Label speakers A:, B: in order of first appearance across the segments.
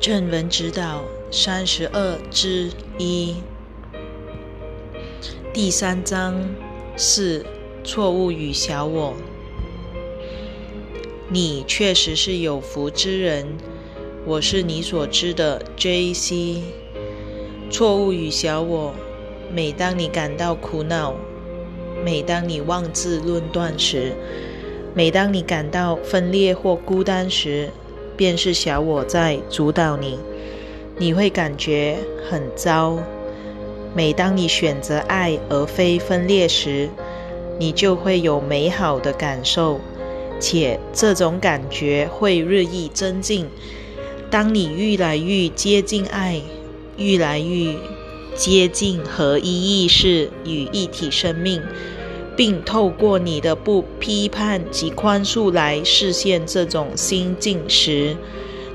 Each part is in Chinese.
A: 正文指导三十二之一，第三章四错误与小我。你确实是有福之人，我是你所知的 J.C。错误与小我，每当你感到苦恼，每当你妄自论断时，每当你感到分裂或孤单时，便是小我在主导你，你会感觉很糟。每当你选择爱而非分裂时，你就会有美好的感受，且这种感觉会日益增进。当你愈来愈接近爱，愈来愈接近合一意识与一体生命。并透过你的不批判及宽恕来实现这种心境时，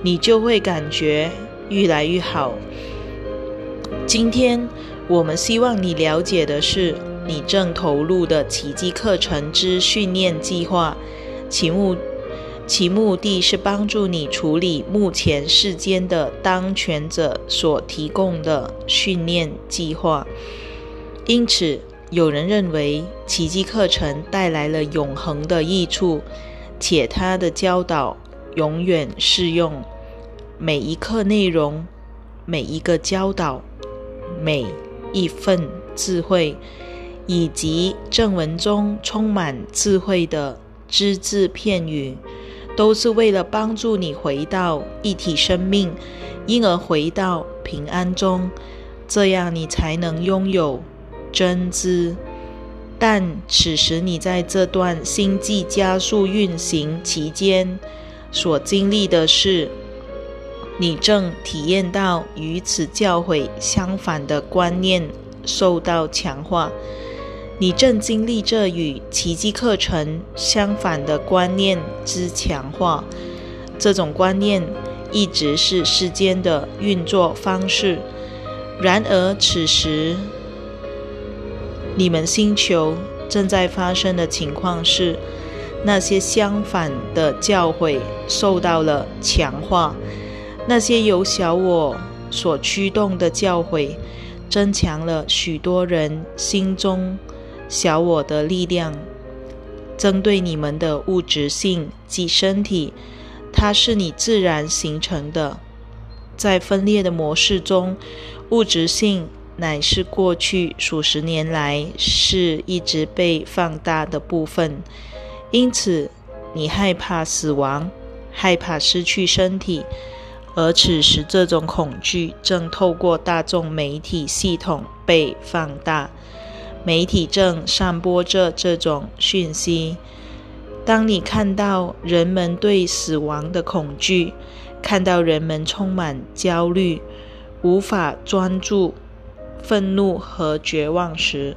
A: 你就会感觉越来越好。今天我们希望你了解的是，你正投入的奇迹课程之训练计划，其目其目的是帮助你处理目前世间的当权者所提供的训练计划，因此。有人认为奇迹课程带来了永恒的益处，且他的教导永远适用。每一课内容、每一个教导、每一份智慧，以及正文中充满智慧的只字片语，都是为了帮助你回到一体生命，因而回到平安中，这样你才能拥有。真知，但此时你在这段星际加速运行期间所经历的是，你正体验到与此教诲相反的观念受到强化。你正经历着与奇迹课程相反的观念之强化。这种观念一直是世间的运作方式。然而此时。你们星球正在发生的情况是，那些相反的教诲受到了强化，那些由小我所驱动的教诲，增强了许多人心中小我的力量。针对你们的物质性及身体，它是你自然形成的，在分裂的模式中，物质性。乃是过去数十年来是一直被放大的部分，因此你害怕死亡，害怕失去身体，而此时这种恐惧正透过大众媒体系统被放大，媒体正散播着这种讯息。当你看到人们对死亡的恐惧，看到人们充满焦虑，无法专注。愤怒和绝望时，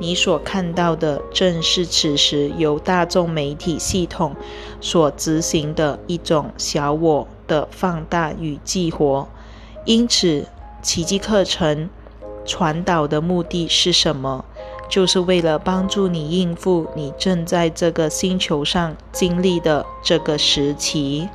A: 你所看到的正是此时由大众媒体系统所执行的一种小我的放大与激活。因此，奇迹课程传导的目的是什么？就是为了帮助你应付你正在这个星球上经历的这个时期。